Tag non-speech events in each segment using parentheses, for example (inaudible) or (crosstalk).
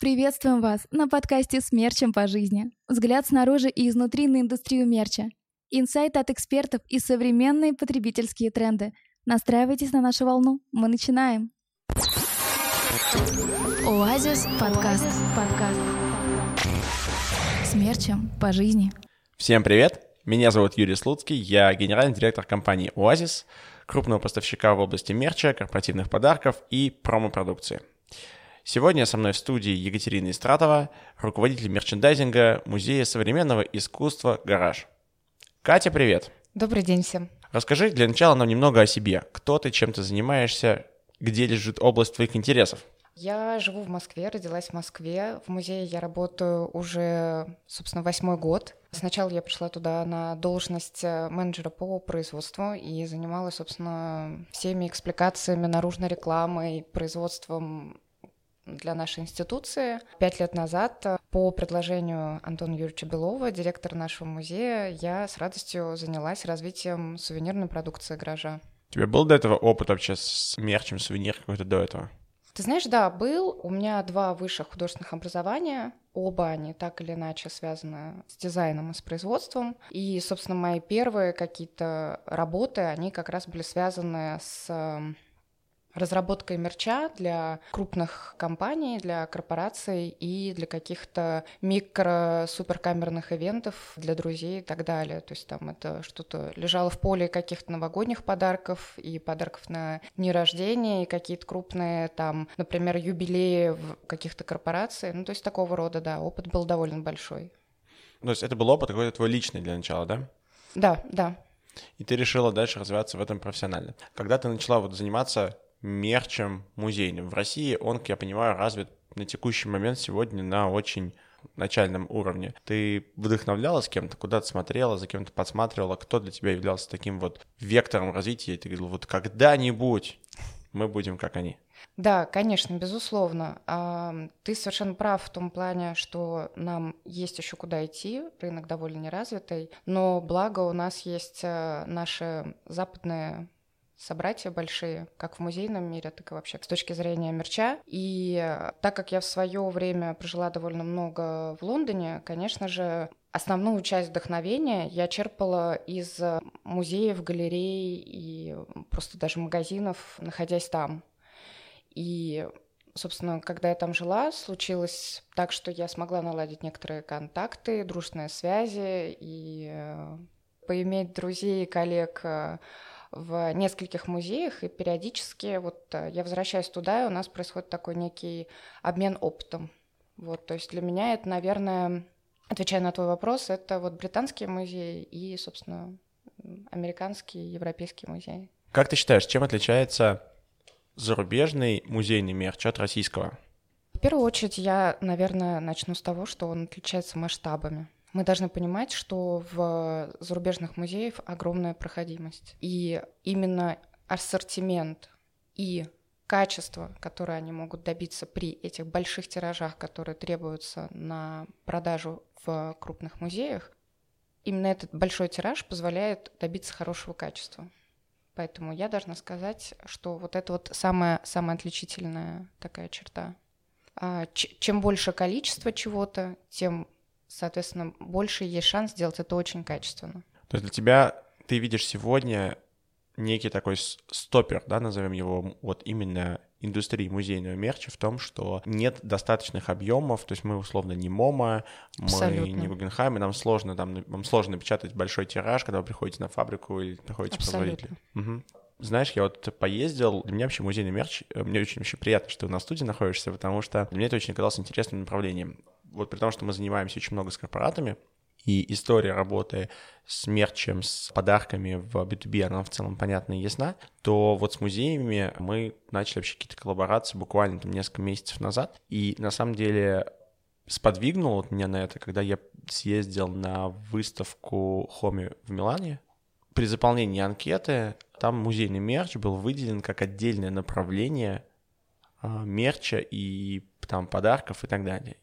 Приветствуем вас на подкасте с мерчем по жизни. Взгляд снаружи и изнутри на индустрию мерча. Инсайт от экспертов и современные потребительские тренды. Настраивайтесь на нашу волну. Мы начинаем. Оазис подкаст. подкаст. С мерчем по жизни. Всем привет! Меня зовут Юрий Слуцкий, я генеральный директор компании «Оазис», крупного поставщика в области мерча, корпоративных подарков и промо-продукции. Сегодня со мной в студии Екатерина Истратова, руководитель мерчендайзинга Музея современного искусства «Гараж». Катя, привет! Добрый день всем! Расскажи для начала нам немного о себе. Кто ты, чем ты занимаешься, где лежит область твоих интересов? Я живу в Москве, родилась в Москве. В музее я работаю уже, собственно, восьмой год. Сначала я пришла туда на должность э, менеджера по производству и занималась, собственно, всеми экспликациями наружной рекламой, производством для нашей институции. Пять лет назад э, по предложению Антона Юрьевича Белова, директора нашего музея, я с радостью занялась развитием сувенирной продукции гаража. У тебя был до этого опыт вообще с мерчем, сувенир какой-то до этого? Ты знаешь, да, был. У меня два высших художественных образования. Оба они так или иначе связаны с дизайном и с производством. И, собственно, мои первые какие-то работы, они как раз были связаны с эм, разработкой мерча для крупных компаний, для корпораций и для каких-то микро-суперкамерных ивентов для друзей и так далее. То есть там это что-то лежало в поле каких-то новогодних подарков и подарков на дни рождения, и какие-то крупные там, например, юбилеи в каких-то корпораций. Ну, то есть такого рода, да, опыт был довольно большой. То есть это был опыт какой-то твой личный для начала, да? Да, да. И ты решила дальше развиваться в этом профессионально. Когда ты начала вот заниматься мерчем музейным. В России он, как я понимаю, развит на текущий момент сегодня на очень начальном уровне. Ты вдохновлялась кем-то, куда-то смотрела, за кем-то подсматривала, кто для тебя являлся таким вот вектором развития, и ты говорил, вот когда-нибудь мы будем как они. Да, конечно, безусловно. Ты совершенно прав в том плане, что нам есть еще куда идти, рынок довольно неразвитый, но благо у нас есть э, наши западные собратья большие, как в музейном мире, так и вообще с точки зрения мерча. И э, так как я в свое время прожила довольно много в Лондоне, конечно же, основную часть вдохновения я черпала из э, музеев, галерей и просто даже магазинов, находясь там. И собственно, когда я там жила, случилось так, что я смогла наладить некоторые контакты, дружные связи и э, поиметь друзей и коллег в нескольких музеях, и периодически вот э, я возвращаюсь туда, и у нас происходит такой некий обмен опытом. Вот, то есть для меня это, наверное, отвечая на твой вопрос, это вот британские музеи и, собственно, американские, европейские музеи. Как ты считаешь, чем отличается зарубежный музейный мерч от российского? В первую очередь я, наверное, начну с того, что он отличается масштабами. Мы должны понимать, что в зарубежных музеях огромная проходимость. И именно ассортимент и качество, которое они могут добиться при этих больших тиражах, которые требуются на продажу в крупных музеях, именно этот большой тираж позволяет добиться хорошего качества. Поэтому я должна сказать, что вот это вот самая, самая отличительная такая черта. А, чем больше количество чего-то, тем соответственно, больше есть шанс сделать это очень качественно. То есть для тебя ты видишь сегодня некий такой стопер, да, назовем его, вот именно индустрии музейного мерча в том, что нет достаточных объемов, то есть мы условно не МОМА, Абсолютно. мы не Гугенхайм, и нам сложно, там, вам сложно напечатать большой тираж, когда вы приходите на фабрику или находите производителя. Угу. Знаешь, я вот поездил, для меня вообще музейный мерч, э, мне очень вообще приятно, что ты на студии находишься, потому что для меня это очень оказалось интересным направлением вот при том, что мы занимаемся очень много с корпоратами, и история работы с мерчем, с подарками в B2B, она в целом понятна и ясна, то вот с музеями мы начали вообще какие-то коллаборации буквально там несколько месяцев назад, и на самом деле сподвигнуло вот меня на это, когда я съездил на выставку Хоми в Милане. При заполнении анкеты там музейный мерч был выделен как отдельное направление а, мерча и там подарков и так далее.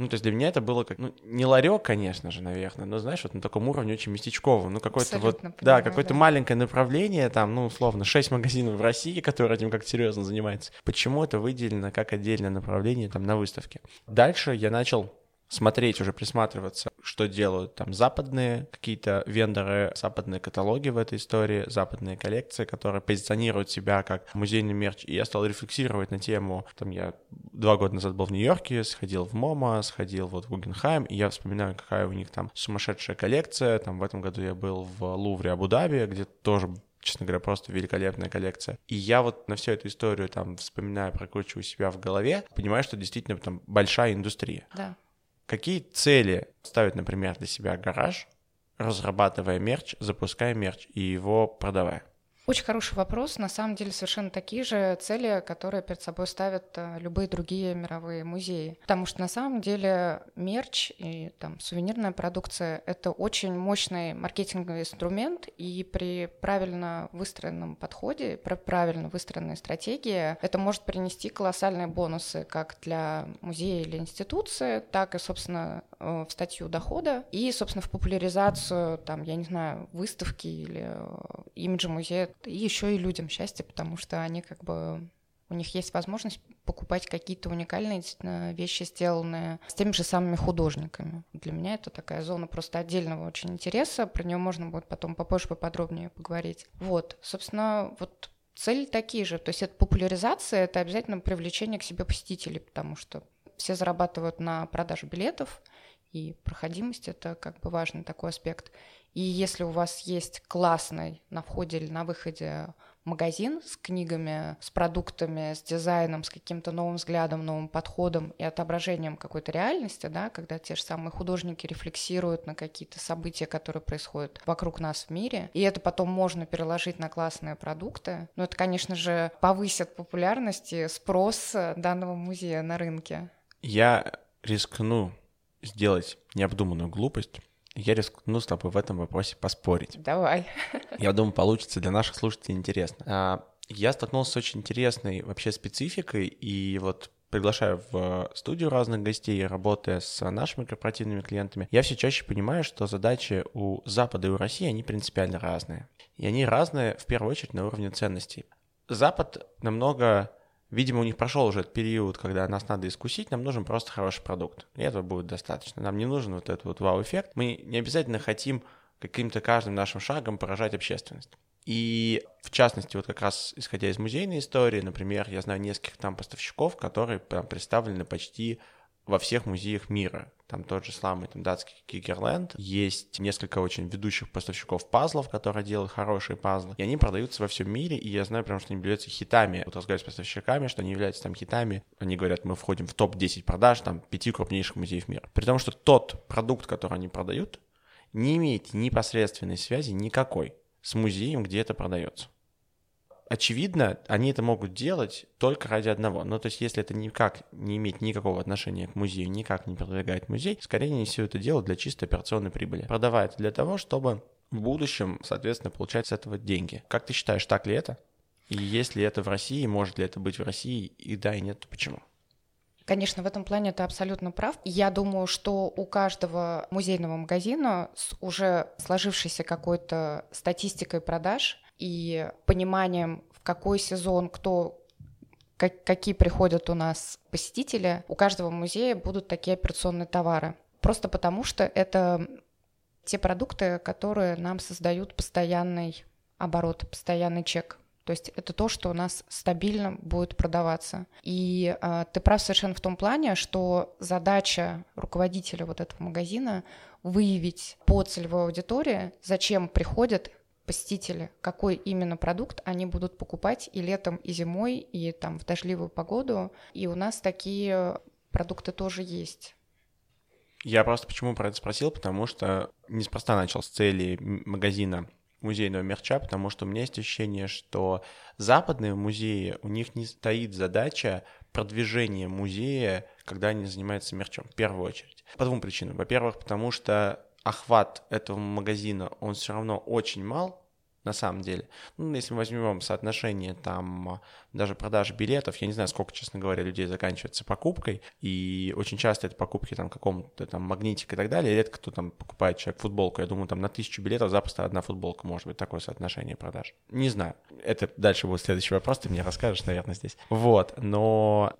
Ну, то есть для меня это было как, ну, не ларек, конечно же, наверное, но, знаешь, вот на таком уровне очень местечковом. Ну, какое-то вот, понимаю, да, какое-то да. маленькое направление, там, ну, условно, 6 магазинов в России, которые этим как-то серьезно занимаются. Почему это выделено как отдельное направление там на выставке? Дальше я начал смотреть, уже присматриваться, что делают там западные какие-то вендоры, западные каталоги в этой истории, западные коллекции, которые позиционируют себя как музейный мерч. И я стал рефлексировать на тему, там я два года назад был в Нью-Йорке, сходил в МОМА, сходил вот в Гугенхайм, и я вспоминаю, какая у них там сумасшедшая коллекция. Там в этом году я был в Лувре Абу-Даби, где тоже честно говоря, просто великолепная коллекция. И я вот на всю эту историю там вспоминаю, прокручиваю себя в голове, понимаю, что действительно там большая индустрия. Да. Какие цели ставит, например, для себя гараж, разрабатывая мерч, запуская мерч и его продавая? Очень хороший вопрос. На самом деле совершенно такие же цели, которые перед собой ставят э, любые другие мировые музеи. Потому что на самом деле мерч и там сувенирная продукция — это очень мощный маркетинговый инструмент, и при правильно выстроенном подходе, при правильно выстроенной стратегии это может принести колоссальные бонусы как для музея или институции, так и, собственно, в статью дохода и, собственно, в популяризацию, там, я не знаю, выставки или э, имиджа музея и еще и людям счастье, потому что они как бы у них есть возможность покупать какие-то уникальные вещи, сделанные с теми же самыми художниками. Для меня это такая зона просто отдельного очень интереса, про нее можно будет потом попозже поподробнее поговорить. Вот, собственно, вот цели такие же, то есть это популяризация, это обязательно привлечение к себе посетителей, потому что все зарабатывают на продаже билетов, и проходимость — это как бы важный такой аспект. И если у вас есть классный на входе или на выходе магазин с книгами, с продуктами, с дизайном, с каким-то новым взглядом, новым подходом и отображением какой-то реальности, да, когда те же самые художники рефлексируют на какие-то события, которые происходят вокруг нас в мире, и это потом можно переложить на классные продукты, но это, конечно же, повысит популярность и спрос данного музея на рынке. Я рискну сделать необдуманную глупость я рискну с тобой в этом вопросе поспорить. Давай. Я думаю, получится для наших слушателей интересно. А, я столкнулся с очень интересной вообще спецификой, и вот приглашаю в студию разных гостей, работая с нашими корпоративными клиентами, я все чаще понимаю, что задачи у Запада и у России, они принципиально разные. И они разные в первую очередь на уровне ценностей. Запад намного Видимо, у них прошел уже этот период, когда нас надо искусить, нам нужен просто хороший продукт. И этого будет достаточно. Нам не нужен вот этот вот вау-эффект. Мы не обязательно хотим каким-то каждым нашим шагом поражать общественность. И в частности, вот как раз исходя из музейной истории, например, я знаю нескольких там поставщиков, которые прям представлены почти во всех музеях мира. Там тот же самый там, датский Кигерленд. Есть несколько очень ведущих поставщиков пазлов, которые делают хорошие пазлы. И они продаются во всем мире, и я знаю прям, что они являются хитами. Вот разговариваю с поставщиками, что они являются там хитами. Они говорят, мы входим в топ-10 продаж там пяти крупнейших музеев мира. При том, что тот продукт, который они продают, не имеет непосредственной связи никакой с музеем, где это продается очевидно, они это могут делать только ради одного. Ну, то есть, если это никак не имеет никакого отношения к музею, никак не продвигает музей, скорее они все это делают для чистой операционной прибыли. Продавают для того, чтобы в будущем, соответственно, получать с этого деньги. Как ты считаешь, так ли это? И есть ли это в России, может ли это быть в России, и да, и нет, то почему? Конечно, в этом плане ты абсолютно прав. Я думаю, что у каждого музейного магазина с уже сложившейся какой-то статистикой продаж и пониманием, в какой сезон кто как, какие приходят у нас посетители, у каждого музея будут такие операционные товары. Просто потому, что это те продукты, которые нам создают постоянный оборот, постоянный чек. То есть это то, что у нас стабильно будет продаваться. И э, ты прав совершенно в том плане, что задача руководителя вот этого магазина выявить по целевой аудитории, зачем приходят посетители, какой именно продукт они будут покупать и летом, и зимой, и там в дождливую погоду. И у нас такие продукты тоже есть. Я просто почему про это спросил, потому что неспроста начал с цели магазина музейного мерча, потому что у меня есть ощущение, что западные музеи, у них не стоит задача продвижения музея, когда они занимаются мерчом, в первую очередь. По двум причинам. Во-первых, потому что охват этого магазина, он все равно очень мал, на самом деле. Ну, если мы возьмем соотношение там даже продажи билетов, я не знаю, сколько, честно говоря, людей заканчивается покупкой, и очень часто это покупки там каком-то там магнитик и так далее, редко кто там покупает человек футболку, я думаю, там на тысячу билетов запросто одна футболка может быть такое соотношение продаж. Не знаю, это дальше будет следующий вопрос, ты мне расскажешь, наверное, здесь. Вот, но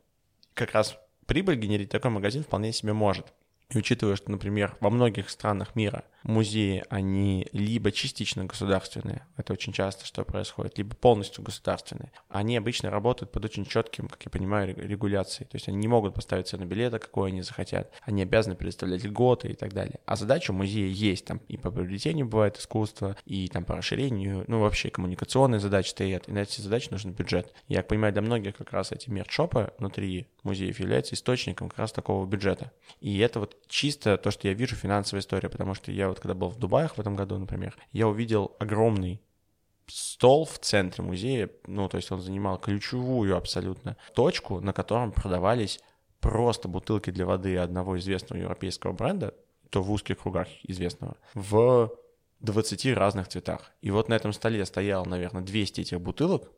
как раз прибыль генерить такой магазин вполне себе может. И учитывая, что, например, во многих странах мира музеи, они либо частично государственные, это очень часто что происходит, либо полностью государственные, они обычно работают под очень четким, как я понимаю, регуляцией. То есть они не могут поставить цену билета, какой они захотят. Они обязаны предоставлять льготы и так далее. А задача у музея есть. Там и по приобретению бывает искусство, и там по расширению, ну вообще коммуникационные задачи стоят. И на эти задачи нужен бюджет. Я понимаю, для многих как раз эти мерчопы внутри музеев являются источником как раз такого бюджета. И это вот чисто то, что я вижу финансовая история, потому что я вот когда был в Дубаях в этом году, например, я увидел огромный стол в центре музея, ну, то есть он занимал ключевую абсолютно точку, на котором продавались просто бутылки для воды одного известного европейского бренда, то в узких кругах известного, в 20 разных цветах. И вот на этом столе стояло, наверное, 200 этих бутылок,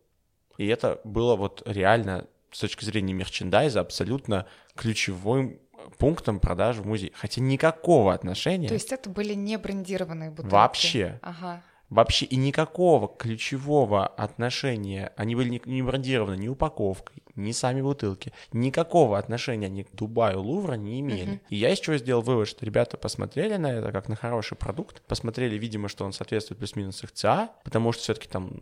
и это было вот реально с точки зрения мерчендайза абсолютно ключевым пунктом продажи в музее. Хотя никакого отношения... То есть это были не брендированные бутылки? Вообще. Ага. Вообще и никакого ключевого отношения, они были не брендированы ни упаковкой, ни сами бутылки, никакого отношения они к Дубаю, Лувра не имели. Uh-huh. И я из чего сделал вывод, что ребята посмотрели на это как на хороший продукт, посмотрели, видимо, что он соответствует плюс-минус их ЦА, потому что все-таки там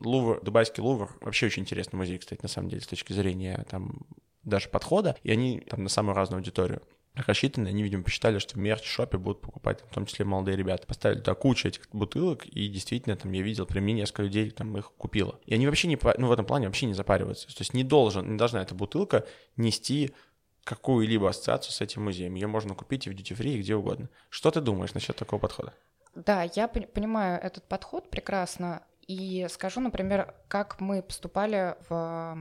Лувр, дубайский Лувр вообще очень интересный музей, кстати, на самом деле, с точки зрения там даже подхода, и они там на самую разную аудиторию рассчитаны, они, видимо, посчитали, что в мерч-шопе будут покупать, в том числе молодые ребята. Поставили туда кучу этих бутылок, и действительно, там, я видел, при мне несколько людей там их купило. И они вообще не, ну, в этом плане вообще не запариваются. То есть не должен, не должна эта бутылка нести какую-либо ассоциацию с этим музеем. Ее можно купить и в duty free, и где угодно. Что ты думаешь насчет такого подхода? Да, я понимаю этот подход прекрасно. И скажу, например, как мы поступали в,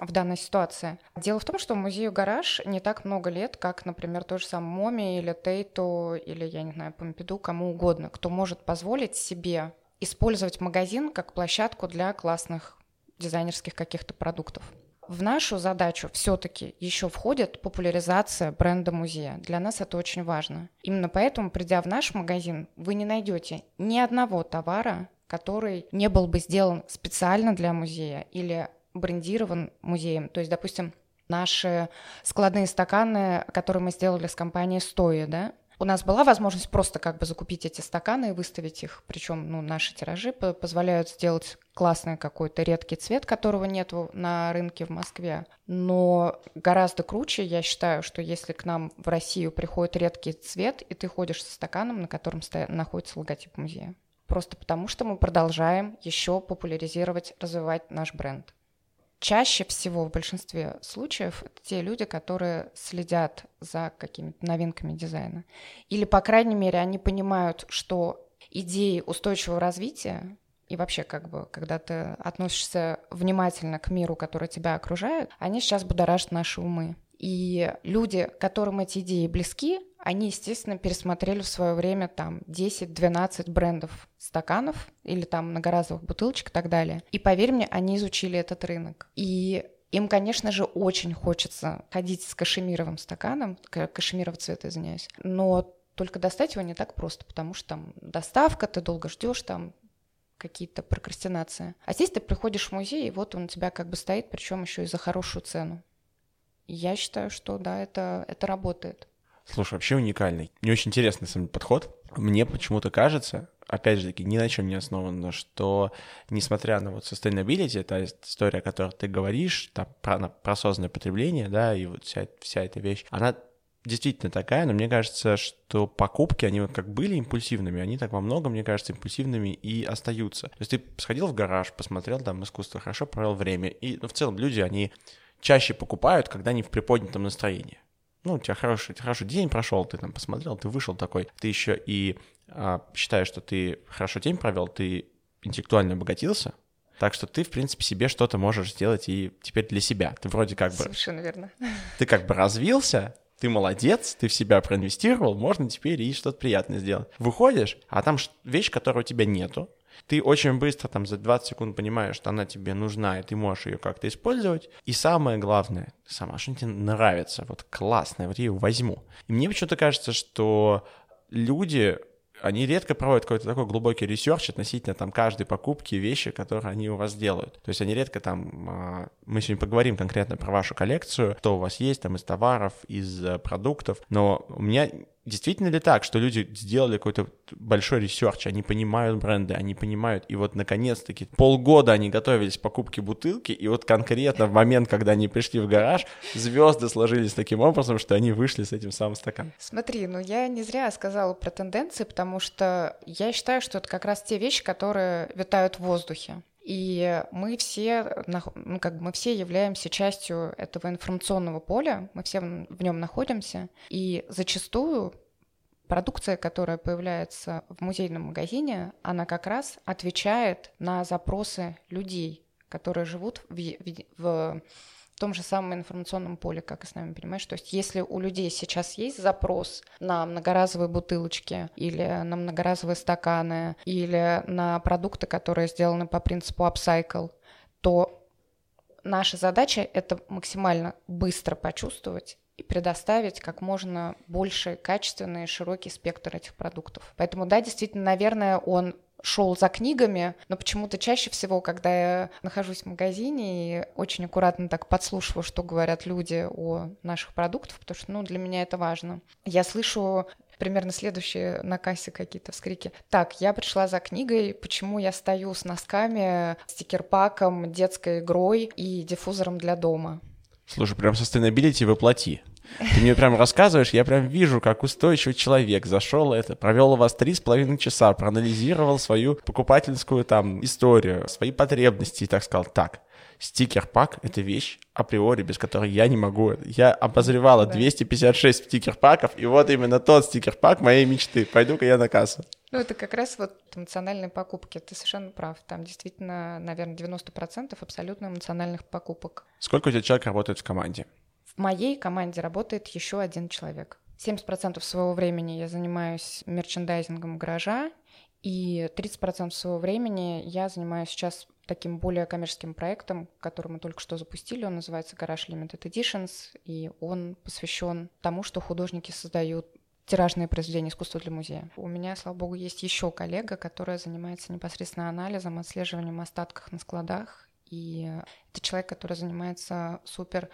в данной ситуации. Дело в том, что музею «Гараж» не так много лет, как, например, той же самой Моми или Тейту, или, я не знаю, Помпиду, кому угодно, кто может позволить себе использовать магазин как площадку для классных дизайнерских каких-то продуктов. В нашу задачу все-таки еще входит популяризация бренда музея. Для нас это очень важно. Именно поэтому, придя в наш магазин, вы не найдете ни одного товара, который не был бы сделан специально для музея или брендирован музеем. То есть, допустим, наши складные стаканы, которые мы сделали с компанией Стоя, да, у нас была возможность просто как бы закупить эти стаканы и выставить их. Причем ну, наши тиражи позволяют сделать классный какой-то редкий цвет, которого нет на рынке в Москве. Но гораздо круче, я считаю, что если к нам в Россию приходит редкий цвет, и ты ходишь со стаканом, на котором находится логотип музея просто потому что мы продолжаем еще популяризировать, развивать наш бренд. Чаще всего в большинстве случаев это те люди, которые следят за какими-то новинками дизайна. Или, по крайней мере, они понимают, что идеи устойчивого развития и вообще, как бы, когда ты относишься внимательно к миру, который тебя окружает, они сейчас будоражат наши умы. И люди, которым эти идеи близки, они, естественно, пересмотрели в свое время там 10-12 брендов стаканов или там многоразовых бутылочек и так далее. И поверь мне, они изучили этот рынок. И им, конечно же, очень хочется ходить с кашемировым стаканом, кашемирового цвета, извиняюсь, но только достать его не так просто, потому что там доставка, ты долго ждешь, там какие-то прокрастинации. А здесь ты приходишь в музей, и вот он у тебя как бы стоит, причем еще и за хорошую цену. Я считаю, что да, это, это работает. Слушай, вообще уникальный. Мне очень интересный сам подход. Мне почему-то кажется, опять же таки, ни на чем не основано, что несмотря на вот sustainability, та история, о которой ты говоришь, там, про, про осознанное потребление, да, и вот вся, вся эта вещь, она действительно такая, но мне кажется, что покупки, они вот как были импульсивными, они так во многом, мне кажется, импульсивными и остаются. То есть ты сходил в гараж, посмотрел там искусство, хорошо провел время, и ну, в целом люди, они чаще покупают, когда они в приподнятом настроении ну, у тебя хороший, хороший день прошел, ты там посмотрел, ты вышел такой, ты еще и а, считаешь, что ты хорошо день провел, ты интеллектуально обогатился, так что ты, в принципе, себе что-то можешь сделать и теперь для себя. Ты вроде как бы... Совершенно верно. Ты как бы развился, ты молодец, ты в себя проинвестировал, можно теперь и что-то приятное сделать. Выходишь, а там вещь, которой у тебя нету, Ты очень быстро, там, за 20 секунд понимаешь, что она тебе нужна, и ты можешь ее как-то использовать. И самое главное, сама, что тебе нравится, вот классное, вот я ее возьму. И мне почему-то кажется, что люди они редко проводят какой-то такой глубокий research относительно там каждой покупки вещи, которые они у вас делают. То есть они редко там, а, мы сегодня поговорим конкретно про вашу коллекцию, что у вас есть там из товаров, из э, продуктов, но у меня Действительно ли так, что люди сделали какой-то большой research, они понимают бренды, они понимают, и вот наконец-таки полгода они готовились к покупке бутылки, и вот конкретно в момент, когда они пришли в гараж, звезды сложились таким образом, что они вышли с этим самым стаканом. Смотри, ну я не зря сказала про тенденции, потому что я считаю, что это как раз те вещи, которые витают в воздухе. И мы все, ну, как бы мы все являемся частью этого информационного поля, мы все в нем находимся, и зачастую продукция, которая появляется в музейном магазине, она как раз отвечает на запросы людей, которые живут в, в, в том же самом информационном поле, как и с нами, понимаешь? То есть если у людей сейчас есть запрос на многоразовые бутылочки или на многоразовые стаканы или на продукты, которые сделаны по принципу upcycle, то наша задача — это максимально быстро почувствовать и предоставить как можно больше качественный широкий спектр этих продуктов. Поэтому, да, действительно, наверное, он шел за книгами, но почему-то чаще всего, когда я нахожусь в магазине и очень аккуратно так подслушиваю, что говорят люди о наших продуктах, потому что, ну, для меня это важно. Я слышу примерно следующие на кассе какие-то вскрики. Так, я пришла за книгой, почему я стою с носками, стикер-паком, детской игрой и диффузором для дома. Слушай, прям sustainability воплоти. Ты мне прям рассказываешь, я прям вижу, как устойчивый человек зашел это, провел у вас три с половиной часа, проанализировал свою покупательскую там историю, свои потребности и так сказал, так, стикер-пак — это вещь априори, без которой я не могу. Я обозревала да. 256 стикер-паков, и вот именно тот стикер-пак моей мечты. Пойду-ка я на кассу. Ну, это как раз вот эмоциональные покупки. Ты совершенно прав. Там действительно, наверное, 90% абсолютно эмоциональных покупок. Сколько у тебя человек работает в команде? В моей команде работает еще один человек. 70% своего времени я занимаюсь мерчендайзингом гаража, и 30% своего времени я занимаюсь сейчас таким более коммерческим проектом, который мы только что запустили. Он называется Garage Limited Editions, и он посвящен тому, что художники создают тиражные произведения искусства для музея. У меня, слава богу, есть еще коллега, которая занимается непосредственно анализом, отслеживанием остатков на складах. И это человек, который занимается супер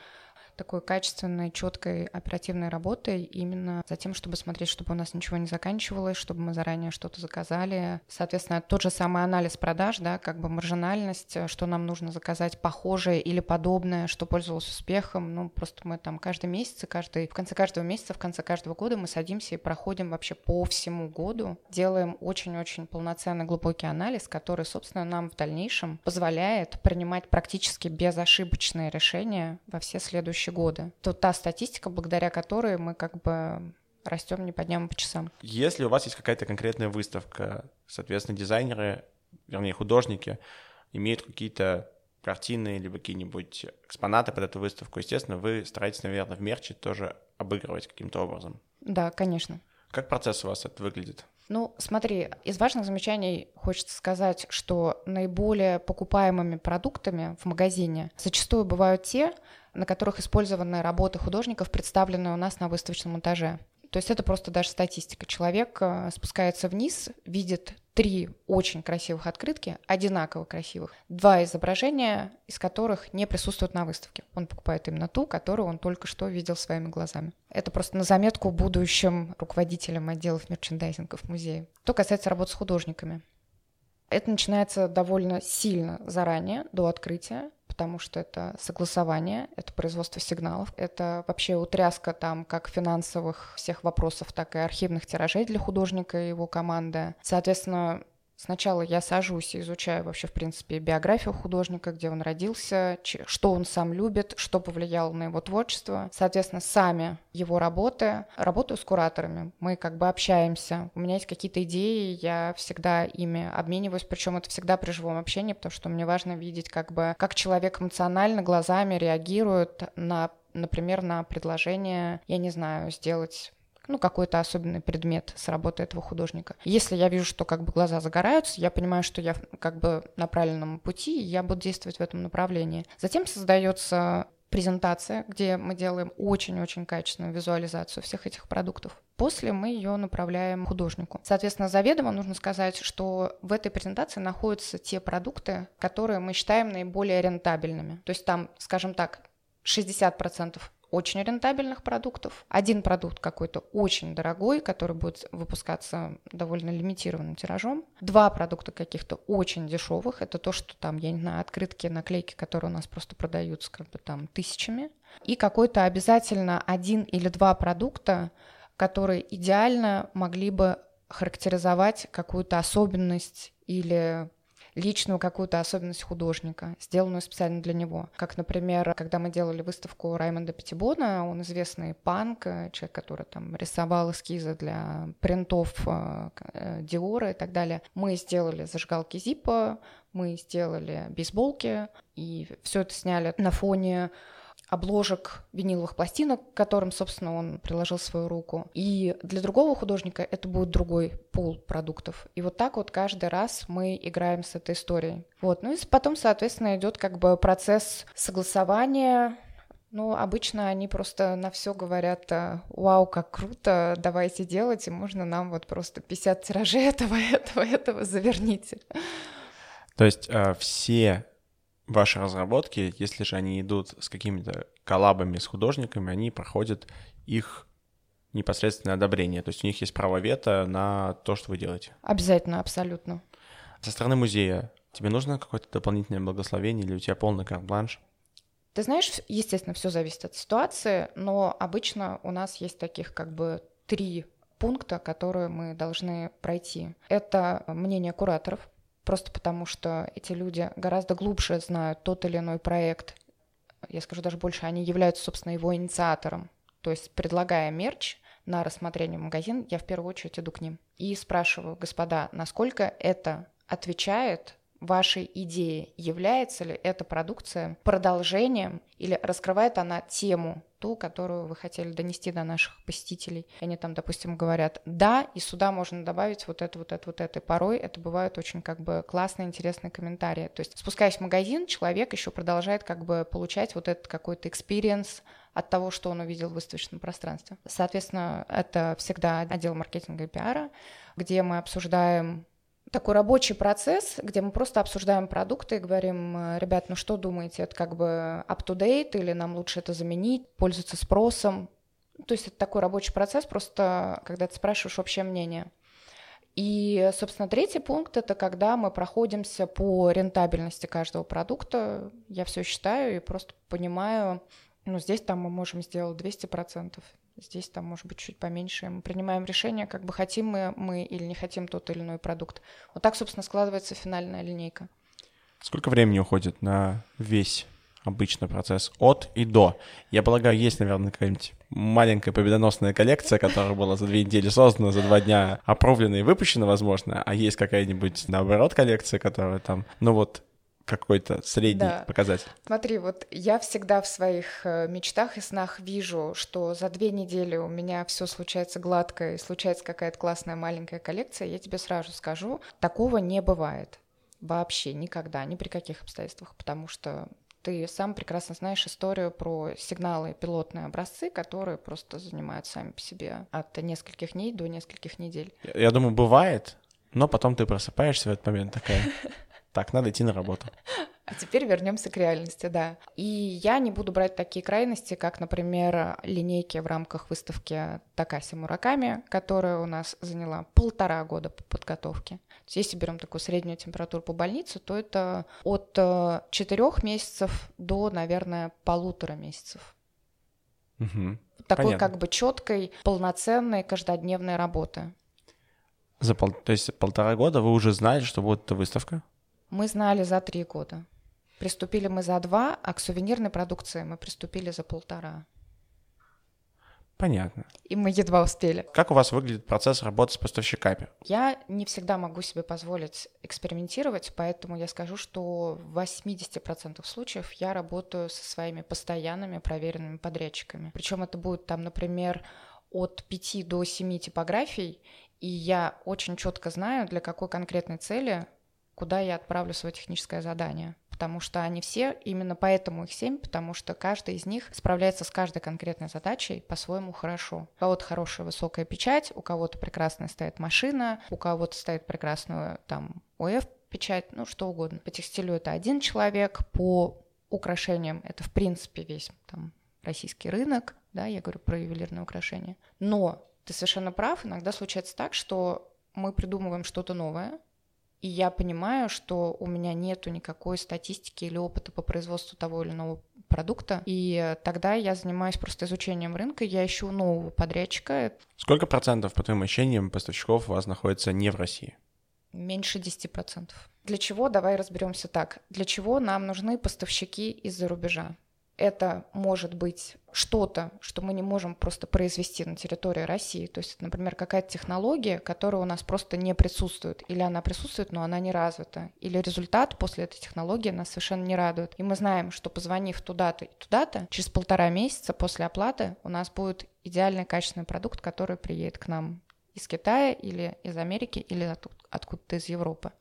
такой качественной, четкой оперативной работой именно за тем, чтобы смотреть, чтобы у нас ничего не заканчивалось, чтобы мы заранее что-то заказали. Соответственно, тот же самый анализ продаж, да, как бы маржинальность, что нам нужно заказать похожее или подобное, что пользовалось успехом. Ну, просто мы там каждый месяц, каждый, в конце каждого месяца, в конце каждого года мы садимся и проходим вообще по всему году, делаем очень-очень полноценный глубокий анализ, который, собственно, нам в дальнейшем позволяет принимать практически безошибочные решения во все следующие следующие годы. То та статистика, благодаря которой мы как бы растем не по дням, а по часам. Если у вас есть какая-то конкретная выставка, соответственно, дизайнеры, вернее, художники имеют какие-то картины или какие-нибудь экспонаты под эту выставку, естественно, вы стараетесь, наверное, в мерче тоже обыгрывать каким-то образом. Да, конечно. Как процесс у вас это выглядит? Ну, смотри, из важных замечаний хочется сказать, что наиболее покупаемыми продуктами в магазине зачастую бывают те, на которых использованы работы художников, представленные у нас на выставочном этаже. То есть это просто даже статистика. Человек э, спускается вниз, видит три очень красивых открытки, одинаково красивых, два изображения, из которых не присутствуют на выставке. Он покупает именно ту, которую он только что видел своими глазами. Это просто на заметку будущим руководителям отделов мерчендайзинга в музее. Что касается работы с художниками. Это начинается довольно сильно заранее, до открытия потому что это согласование, это производство сигналов, это вообще утряска там как финансовых всех вопросов, так и архивных тиражей для художника и его команды. Соответственно, Сначала я сажусь и изучаю вообще, в принципе, биографию художника, где он родился, что он сам любит, что повлияло на его творчество. Соответственно, сами его работы. Работаю с кураторами. Мы как бы общаемся. У меня есть какие-то идеи, я всегда ими обмениваюсь, причем это всегда при живом общении, потому что мне важно видеть, как бы, как человек эмоционально, глазами реагирует на, например, на предложение, я не знаю, сделать ну, какой-то особенный предмет с работы этого художника. Если я вижу, что как бы глаза загораются, я понимаю, что я как бы на правильном пути, и я буду действовать в этом направлении. Затем создается презентация, где мы делаем очень-очень качественную визуализацию всех этих продуктов. После мы ее направляем художнику. Соответственно, заведомо нужно сказать, что в этой презентации находятся те продукты, которые мы считаем наиболее рентабельными. То есть там, скажем так, 60% очень рентабельных продуктов. Один продукт какой-то очень дорогой, который будет выпускаться довольно лимитированным тиражом. Два продукта каких-то очень дешевых. Это то, что там, я не знаю, открытки, наклейки, которые у нас просто продаются как бы там тысячами. И какой-то обязательно один или два продукта, которые идеально могли бы характеризовать какую-то особенность или личную какую-то особенность художника, сделанную специально для него. Как, например, когда мы делали выставку Раймонда Пятибона, он известный панк, э, человек, который там рисовал эскизы для принтов э, э, Диора и так далее. Мы сделали зажигалки Зиппа, мы сделали бейсболки, и все это сняли на фоне обложек виниловых пластинок, к которым, собственно, он приложил свою руку. И для другого художника это будет другой пул продуктов. И вот так вот каждый раз мы играем с этой историей. Вот. Ну и потом, соответственно, идет как бы процесс согласования, ну, обычно они просто на все говорят, э, вау, как круто, давайте делать, и можно нам вот просто 50 тиражей (laughs) этого, этого, этого заверните. То есть э, все ваши разработки, если же они идут с какими-то коллабами с художниками, они проходят их непосредственное одобрение. То есть у них есть право вето на то, что вы делаете. Обязательно, абсолютно. Со стороны музея тебе нужно какое-то дополнительное благословение или у тебя полный карт-бланш? Ты знаешь, естественно, все зависит от ситуации, но обычно у нас есть таких как бы три пункта, которые мы должны пройти. Это мнение кураторов, просто потому что эти люди гораздо глубже знают тот или иной проект. Я скажу даже больше, они являются, собственно, его инициатором. То есть, предлагая мерч на рассмотрение в магазин, я в первую очередь иду к ним и спрашиваю, господа, насколько это отвечает вашей идеи, является ли эта продукция продолжением или раскрывает она тему, ту, которую вы хотели донести до наших посетителей. И они там, допустим, говорят, да, и сюда можно добавить вот это, вот это, вот это. И порой это бывают очень как бы классные, интересные комментарии. То есть, спускаясь в магазин, человек еще продолжает как бы получать вот этот какой-то experience от того, что он увидел в выставочном пространстве. Соответственно, это всегда отдел маркетинга и пиара, где мы обсуждаем такой рабочий процесс, где мы просто обсуждаем продукты и говорим, «Э, ребят, ну что думаете, это как бы up-to-date или нам лучше это заменить, пользоваться спросом. То есть это такой рабочий процесс, просто когда ты спрашиваешь общее мнение. И, собственно, третий пункт — это когда мы проходимся по рентабельности каждого продукта. Я все считаю и просто понимаю, ну, здесь там мы можем сделать 200%, Здесь там может быть чуть поменьше. Мы принимаем решение, как бы хотим мы, мы или не хотим тот или иной продукт. Вот так, собственно, складывается финальная линейка. Сколько времени уходит на весь обычный процесс от и до? Я полагаю, есть, наверное, какая-нибудь маленькая победоносная коллекция, которая была за две недели создана, за два дня опровлена и выпущена, возможно, а есть какая-нибудь, наоборот, коллекция, которая там, ну вот, какой-то средний да. показатель. Смотри, вот я всегда в своих э, мечтах и снах вижу, что за две недели у меня все случается гладко и случается какая-то классная маленькая коллекция, я тебе сразу скажу, такого не бывает. Вообще никогда, ни при каких обстоятельствах, потому что ты сам прекрасно знаешь историю про сигналы пилотные образцы, которые просто занимают сами по себе от нескольких дней до нескольких недель. Я, я думаю, бывает, но потом ты просыпаешься в этот момент такая, (laughs) так, надо идти на работу. А теперь вернемся к реальности, да. И я не буду брать такие крайности, как, например, линейки в рамках выставки Такаси Мураками, которая у нас заняла полтора года по подготовке. Если берем такую среднюю температуру по больнице, то это от э, четырех месяцев до, наверное, полутора месяцев. Угу. Такой Понятно. как бы четкой, полноценной каждодневной работы. За пол... То есть полтора года вы уже знали, что будет эта выставка? Мы знали за три года. Приступили мы за два, а к сувенирной продукции мы приступили за полтора. Понятно. И мы едва успели. Как у вас выглядит процесс работы с поставщиками? Я не всегда могу себе позволить экспериментировать, поэтому я скажу, что в 80% случаев я работаю со своими постоянными проверенными подрядчиками. Причем это будет там, например, от 5 до 7 типографий, и я очень четко знаю, для какой конкретной цели, куда я отправлю свое техническое задание потому что они все, именно поэтому их семь, потому что каждый из них справляется с каждой конкретной задачей по-своему хорошо. У кого-то хорошая высокая печать, у кого-то прекрасная стоит машина, у кого-то стоит прекрасную там ОФ печать, ну что угодно. По текстилю это один человек, по украшениям это в принципе весь там российский рынок, да, я говорю про ювелирные украшения. Но ты совершенно прав, иногда случается так, что мы придумываем что-то новое, и я понимаю, что у меня нету никакой статистики или опыта по производству того или иного продукта, и тогда я занимаюсь просто изучением рынка, я ищу нового подрядчика. Сколько процентов, по твоим ощущениям, поставщиков у вас находится не в России? Меньше 10%. Для чего? Давай разберемся так. Для чего нам нужны поставщики из-за рубежа? Это может быть что-то, что мы не можем просто произвести на территории России. То есть, например, какая-то технология, которая у нас просто не присутствует. Или она присутствует, но она не развита. Или результат после этой технологии нас совершенно не радует. И мы знаем, что позвонив туда-то и туда-то, через полтора месяца после оплаты у нас будет идеальный качественный продукт, который приедет к нам из Китая или из Америки или откуда-то из Европы.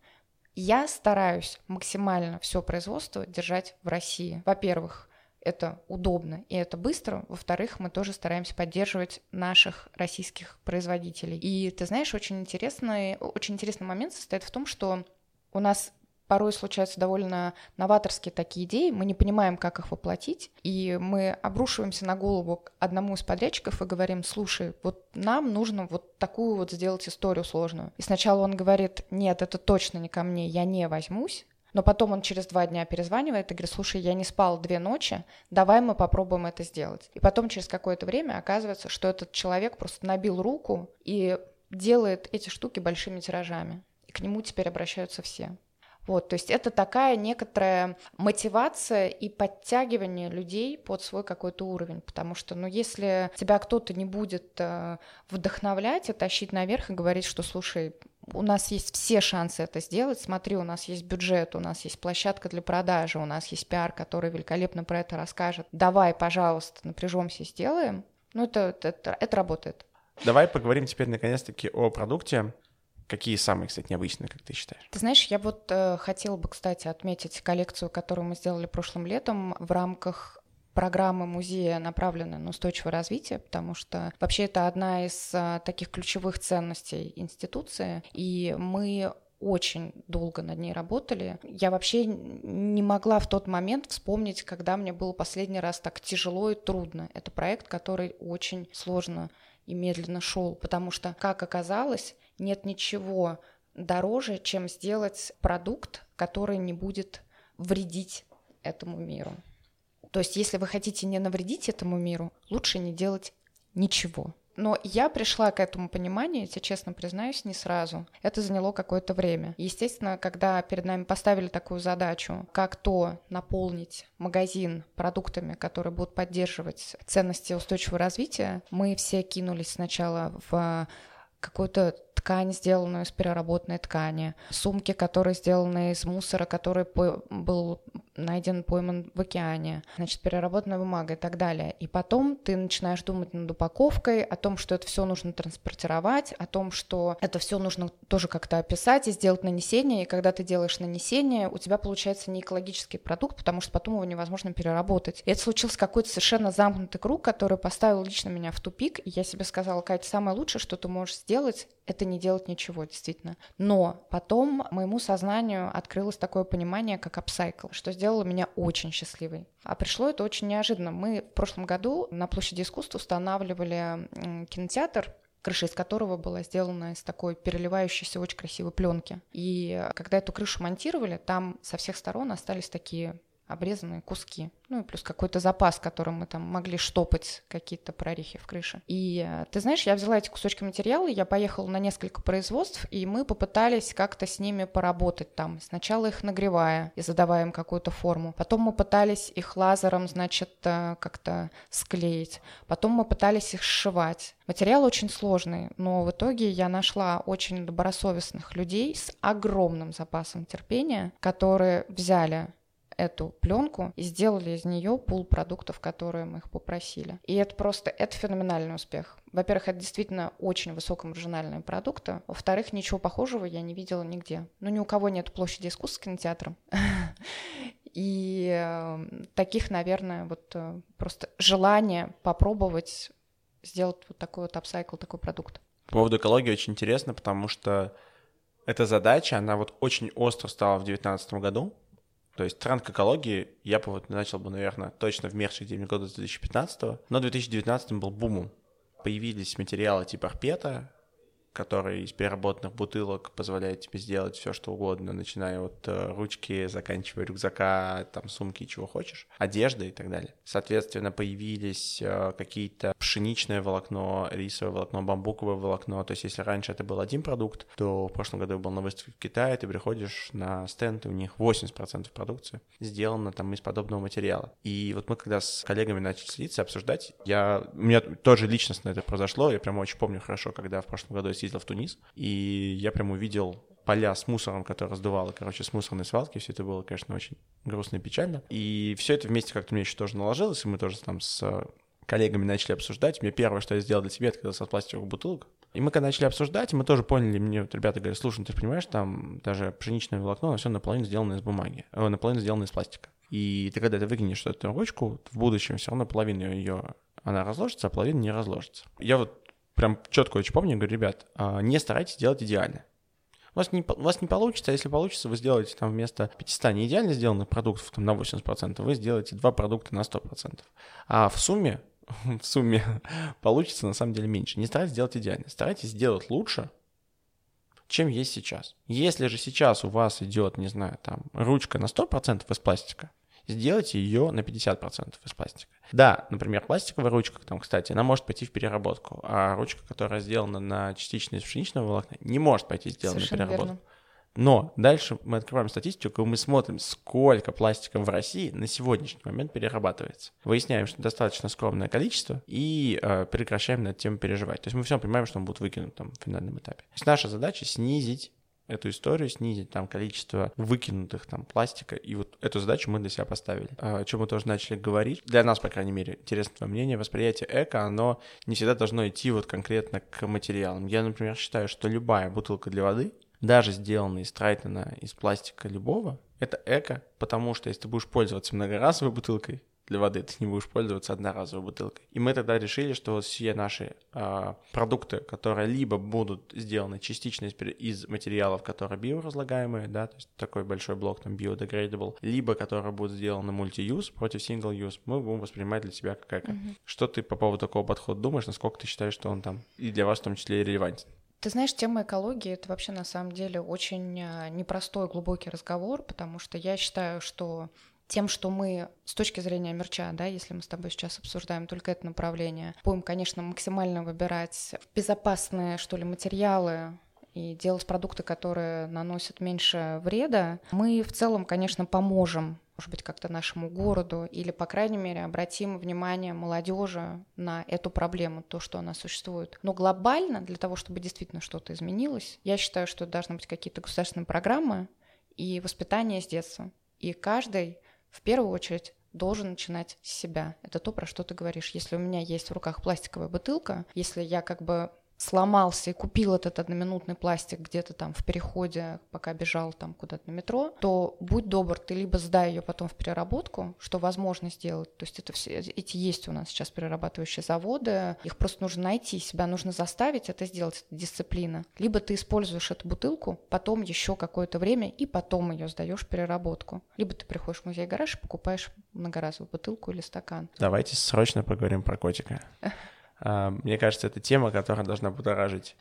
Я стараюсь максимально все производство держать в России. Во-первых, это удобно и это быстро. Во-вторых, мы тоже стараемся поддерживать наших российских производителей. И ты знаешь, очень интересный, очень интересный момент состоит в том, что у нас порой случаются довольно новаторские такие идеи, мы не понимаем, как их воплотить, и мы обрушиваемся на голову одному из подрядчиков и говорим, слушай, вот нам нужно вот такую вот сделать историю сложную. И сначала он говорит, нет, это точно не ко мне, я не возьмусь, но потом он через два дня перезванивает и говорит, слушай, я не спал две ночи, давай мы попробуем это сделать. И потом через какое-то время оказывается, что этот человек просто набил руку и делает эти штуки большими тиражами. И к нему теперь обращаются все. Вот, то есть это такая некоторая мотивация и подтягивание людей под свой какой-то уровень, потому что, ну, если тебя кто-то не будет э, вдохновлять и тащить наверх и говорить, что, слушай, у нас есть все шансы это сделать. Смотри, у нас есть бюджет, у нас есть площадка для продажи, у нас есть пиар, который великолепно про это расскажет. Давай, пожалуйста, напряжемся и сделаем. Ну, это, это, это работает. Давай поговорим теперь наконец-таки о продукте. Какие самые, кстати, необычные, как ты считаешь? Ты знаешь, я вот э, хотела бы, кстати, отметить коллекцию, которую мы сделали прошлым летом в рамках программы музея направлены на устойчивое развитие, потому что вообще это одна из а, таких ключевых ценностей институции, и мы очень долго над ней работали. Я вообще не могла в тот момент вспомнить, когда мне было последний раз так тяжело и трудно. Это проект, который очень сложно и медленно шел, потому что, как оказалось, нет ничего дороже, чем сделать продукт, который не будет вредить этому миру. То есть, если вы хотите не навредить этому миру, лучше не делать ничего. Но я пришла к этому пониманию, тебе честно признаюсь, не сразу. Это заняло какое-то время. Естественно, когда перед нами поставили такую задачу, как то наполнить магазин продуктами, которые будут поддерживать ценности устойчивого развития, мы все кинулись сначала в какую-то ткань, сделанную из переработанной ткани, сумки, которые сделаны из мусора, который был найден, пойман в океане, значит, переработанная бумага и так далее. И потом ты начинаешь думать над упаковкой, о том, что это все нужно транспортировать, о том, что это все нужно тоже как-то описать и сделать нанесение, и когда ты делаешь нанесение, у тебя получается не экологический продукт, потому что потом его невозможно переработать. И это случился какой-то совершенно замкнутый круг, который поставил лично меня в тупик, и я себе сказала, Катя, самое лучшее, что ты можешь сделать, это не делать ничего, действительно. Но потом моему сознанию открылось такое понимание, как апсайкл, что сделало меня очень счастливой. А пришло это очень неожиданно. Мы в прошлом году на площади искусств устанавливали кинотеатр, крыша из которого была сделана из такой переливающейся очень красивой пленки. И когда эту крышу монтировали, там со всех сторон остались такие обрезанные куски. Ну и плюс какой-то запас, которым мы там могли штопать какие-то прорехи в крыше. И э, ты знаешь, я взяла эти кусочки материала, я поехала на несколько производств, и мы попытались как-то с ними поработать там. Сначала их нагревая и задавая им какую-то форму. Потом мы пытались их лазером, значит, э, как-то склеить. Потом мы пытались их сшивать. Материал очень сложный, но в итоге я нашла очень добросовестных людей с огромным запасом терпения, которые взяли эту пленку и сделали из нее пул продуктов, которые мы их попросили. И это просто, это феноменальный успех. Во-первых, это действительно очень высокомаржинальные продукты. Во-вторых, ничего похожего я не видела нигде. Ну, ни у кого нет площади искусств с кинотеатром. (laughs) И эм, таких, наверное, вот э, просто желание попробовать сделать вот такой вот апсайкл, такой продукт. По поводу экологии очень интересно, потому что эта задача, она вот очень остро стала в 2019 году. То есть тренд к экологии я бы вот начал бы, наверное, точно в мерче где-нибудь года с 2015, но 2019 был бумом. Появились материалы типа арпета, который из переработанных бутылок позволяет тебе сделать все, что угодно, начиная от э, ручки, заканчивая рюкзака, там, сумки, чего хочешь, одежда и так далее. Соответственно, появились э, какие-то пшеничное волокно, рисовое волокно, бамбуковое волокно. То есть, если раньше это был один продукт, то в прошлом году был на выставке в Китае, ты приходишь на стенд, и у них 80% продукции сделано там из подобного материала. И вот мы когда с коллегами начали следиться, обсуждать, я, у меня тоже личностно это произошло, я прямо очень помню хорошо, когда в прошлом году я съездил в Тунис, и я прям увидел поля с мусором, который раздувало, короче, с мусорной свалки. Все это было, конечно, очень грустно и печально. И все это вместе как-то мне еще тоже наложилось, и мы тоже там с коллегами начали обсуждать. Мне первое, что я сделал для себя, отказался от пластиковых бутылок. И мы когда начали обсуждать, мы тоже поняли, мне вот ребята говорят, слушай, ну ты понимаешь, там даже пшеничное волокно, все наполовину сделано из бумаги, э, наполовину сделано из пластика. И ты когда ты выкинешь эту ручку, в будущем все равно половина ее, она разложится, а половина не разложится. Я вот прям четко очень помню, говорю, ребят, а, не старайтесь делать идеально. У вас, не, у вас не получится, а если получится, вы сделаете там вместо 500 не идеально сделанных продуктов там, на 80%, вы сделаете два продукта на 100%. А в сумме, (laughs) в сумме получится на самом деле меньше. Не старайтесь сделать идеально, старайтесь сделать лучше, чем есть сейчас. Если же сейчас у вас идет, не знаю, там ручка на 100% из пластика, сделайте ее на 50% из пластика. Да, например, пластиковая ручка, там, кстати, она может пойти в переработку, а ручка, которая сделана на частично из пшеничного волокна, не может пойти сделана на переработку. Верно. Но дальше мы открываем статистику, и мы смотрим, сколько пластика в России на сегодняшний момент перерабатывается. Выясняем, что достаточно скромное количество, и э, прекращаем над тем переживать. То есть мы все понимаем, что он будет выкинут там в финальном этапе. То есть наша задача снизить эту историю, снизить там количество выкинутых там пластика, и вот эту задачу мы для себя поставили. О чем мы тоже начали говорить. Для нас, по крайней мере, интересно твое мнение, восприятие эко, оно не всегда должно идти вот конкретно к материалам. Я, например, считаю, что любая бутылка для воды, даже сделанная из Трайтона, из пластика любого, это эко, потому что если ты будешь пользоваться многоразовой бутылкой, для воды, ты не будешь пользоваться одноразовой бутылкой. И мы тогда решили, что все наши э, продукты, которые либо будут сделаны частично из, из материалов, которые биоразлагаемые, да, то есть такой большой блок там biodegradable, либо которые будут сделаны multi-use против single-use, мы будем воспринимать для себя как эко. Mm-hmm. Что ты по поводу такого подхода думаешь, насколько ты считаешь, что он там и для вас в том числе и релевантен? Ты знаешь, тема экологии — это вообще на самом деле очень а, непростой, глубокий разговор, потому что я считаю, что тем, что мы с точки зрения мерча, да, если мы с тобой сейчас обсуждаем только это направление, будем, конечно, максимально выбирать безопасные, что ли, материалы, и делать продукты, которые наносят меньше вреда, мы в целом, конечно, поможем может быть, как-то нашему городу, или, по крайней мере, обратим внимание молодежи на эту проблему, то, что она существует. Но глобально, для того, чтобы действительно что-то изменилось, я считаю, что должны быть какие-то государственные программы и воспитание с детства. И каждый в первую очередь должен начинать с себя. Это то, про что ты говоришь. Если у меня есть в руках пластиковая бутылка, если я как бы сломался и купил этот одноминутный пластик где-то там в переходе, пока бежал там куда-то на метро, то будь добр, ты либо сдай ее потом в переработку, что возможно сделать. То есть это все, эти есть у нас сейчас перерабатывающие заводы, их просто нужно найти, себя нужно заставить это сделать, это дисциплина. Либо ты используешь эту бутылку, потом еще какое-то время, и потом ее сдаешь в переработку. Либо ты приходишь в музей-гараж и покупаешь многоразовую бутылку или стакан. Давайте срочно поговорим про котика. (laughs) А, мне кажется, это тема, которая должна будоражить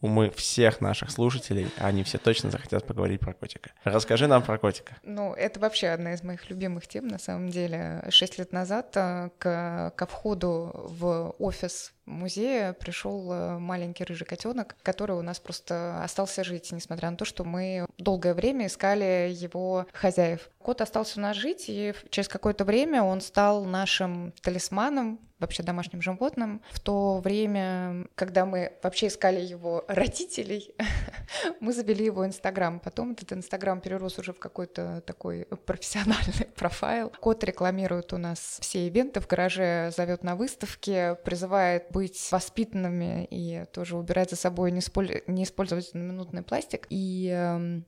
умы всех наших слушателей, а они все точно захотят поговорить про котика. Расскажи нам про котика. Ну, это вообще одна из моих любимых тем, на самом деле. Шесть лет назад э, к, ко входу в офис музея пришел э, маленький рыжий котенок, который у нас просто остался жить, несмотря на то, что мы долгое время искали его хозяев. Кот остался у нас жить, и через какое-то время он стал нашим талисманом, вообще домашним животным. В то время, когда мы вообще искали его родителей, (laughs) мы завели его Инстаграм. Потом этот Инстаграм перерос уже в какой-то такой профессиональный (laughs) профайл. Кот рекламирует у нас все ивенты в гараже, зовет на выставки, призывает быть воспитанными и тоже убирать за собой, не, использовать минутный пластик. И эм,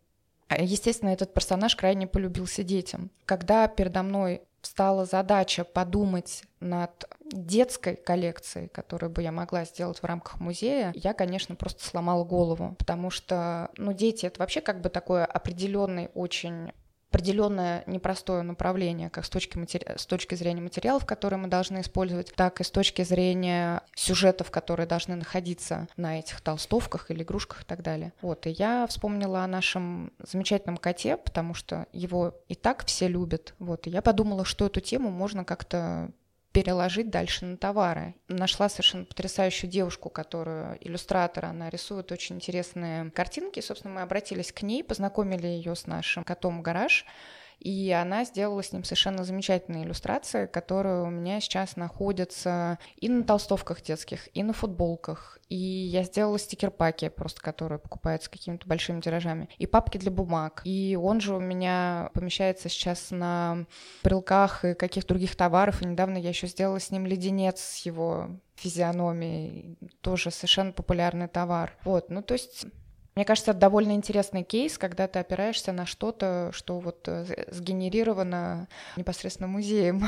Естественно, этот персонаж крайне полюбился детям. Когда передо мной встала задача подумать над детской коллекцией, которую бы я могла сделать в рамках музея, я, конечно, просто сломала голову, потому что, ну, дети — это вообще как бы такой определенный очень определенное непростое направление, как с точки, матери... с точки зрения материалов, которые мы должны использовать, так и с точки зрения сюжетов, которые должны находиться на этих толстовках или игрушках и так далее. Вот, и я вспомнила о нашем замечательном коте, потому что его и так все любят. Вот, и я подумала, что эту тему можно как-то переложить дальше на товары. Нашла совершенно потрясающую девушку, которую иллюстратор, она рисует очень интересные картинки. Собственно, мы обратились к ней, познакомили ее с нашим котом гараж. И она сделала с ним совершенно замечательные иллюстрации, которые у меня сейчас находятся и на толстовках детских, и на футболках. И я сделала стикер-паки, просто которые покупаются какими-то большими тиражами. И папки для бумаг. И он же у меня помещается сейчас на брелках и каких-то других товаров. И недавно я еще сделала с ним леденец с его физиономией. Тоже совершенно популярный товар. Вот, ну то есть мне кажется, это довольно интересный кейс, когда ты опираешься на что-то, что вот э, сгенерировано непосредственно музеем.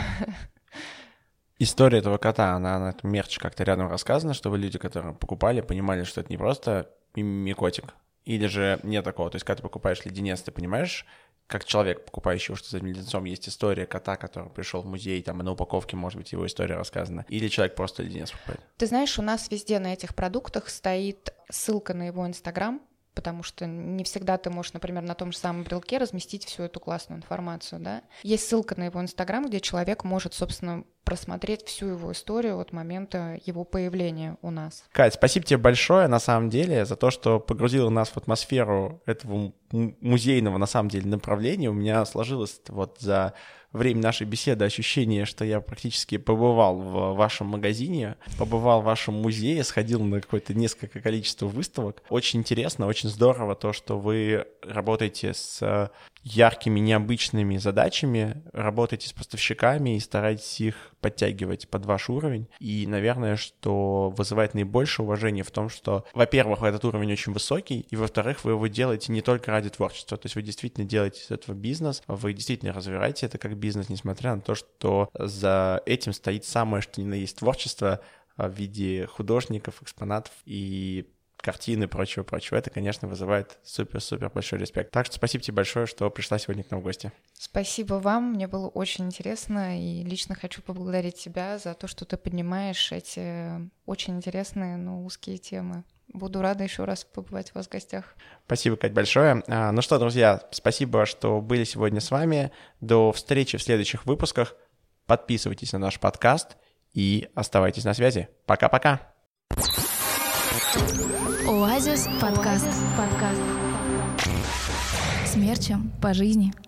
История этого кота, она на мерч как-то рядом рассказана, чтобы люди, которые покупали, понимали, что это не просто мимикотик, или же нет такого. То есть, когда ты покупаешь леденец, ты понимаешь, как человек, покупающий что за леденцом, есть история кота, который пришел в музей, там и на упаковке, может быть, его история рассказана, или человек просто леденец покупает? Ты знаешь, у нас везде на этих продуктах стоит ссылка на его Инстаграм, потому что не всегда ты можешь, например, на том же самом брелке разместить всю эту классную информацию, да. Есть ссылка на его Инстаграм, где человек может, собственно, просмотреть всю его историю от момента его появления у нас. Кать, спасибо тебе большое, на самом деле, за то, что погрузила нас в атмосферу этого музейного, на самом деле, направления. У меня сложилось вот за время нашей беседы ощущение, что я практически побывал в вашем магазине, побывал в вашем музее, сходил на какое-то несколько количество выставок. Очень интересно, очень здорово то, что вы работаете с яркими, необычными задачами, работаете с поставщиками и стараетесь их подтягивать под ваш уровень. И, наверное, что вызывает наибольшее уважение в том, что, во-первых, этот уровень очень высокий, и, во-вторых, вы его делаете не только ради творчества, то есть вы действительно делаете из этого бизнес, вы действительно развиваете это как бизнес, несмотря на то, что за этим стоит самое, что ни на есть творчество в виде художников, экспонатов и картины и прочего-прочего, это, конечно, вызывает супер-супер большой респект. Так что спасибо тебе большое, что пришла сегодня к нам в гости. Спасибо вам, мне было очень интересно, и лично хочу поблагодарить тебя за то, что ты поднимаешь эти очень интересные, но узкие темы. Буду рада еще раз побывать у вас в гостях. Спасибо, Кать, большое. А, ну что, друзья, спасибо, что были сегодня с вами. До встречи в следующих выпусках. Подписывайтесь на наш подкаст и оставайтесь на связи. Пока-пока. Оазис подкаст. подкаст. Смерчем по жизни.